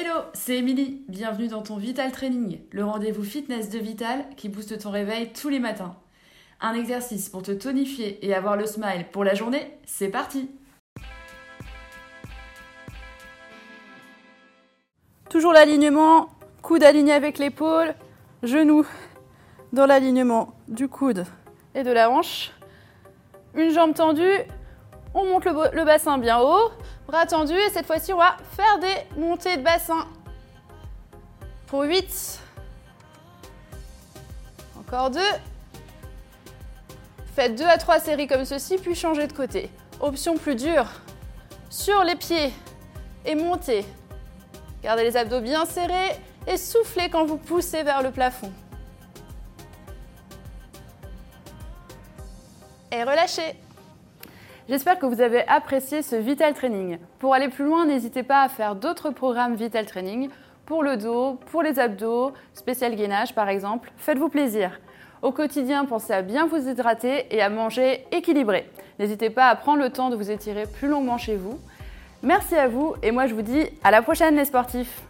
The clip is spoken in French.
Hello, c'est Émilie. Bienvenue dans ton Vital Training, le rendez-vous fitness de Vital qui booste ton réveil tous les matins. Un exercice pour te tonifier et avoir le smile pour la journée, c'est parti Toujours l'alignement, coude aligné avec l'épaule, genou dans l'alignement du coude et de la hanche. Une jambe tendue, on monte le, le bassin bien haut, bras tendus et cette fois-ci on va faire des montées de bassin. Pour 8. Encore 2. Faites 2 à 3 séries comme ceci puis changez de côté. Option plus dure. Sur les pieds et montez. Gardez les abdos bien serrés et soufflez quand vous poussez vers le plafond. Et relâchez. J'espère que vous avez apprécié ce Vital Training. Pour aller plus loin, n'hésitez pas à faire d'autres programmes Vital Training pour le dos, pour les abdos, spécial gainage par exemple. Faites-vous plaisir. Au quotidien, pensez à bien vous hydrater et à manger équilibré. N'hésitez pas à prendre le temps de vous étirer plus longuement chez vous. Merci à vous et moi je vous dis à la prochaine les sportifs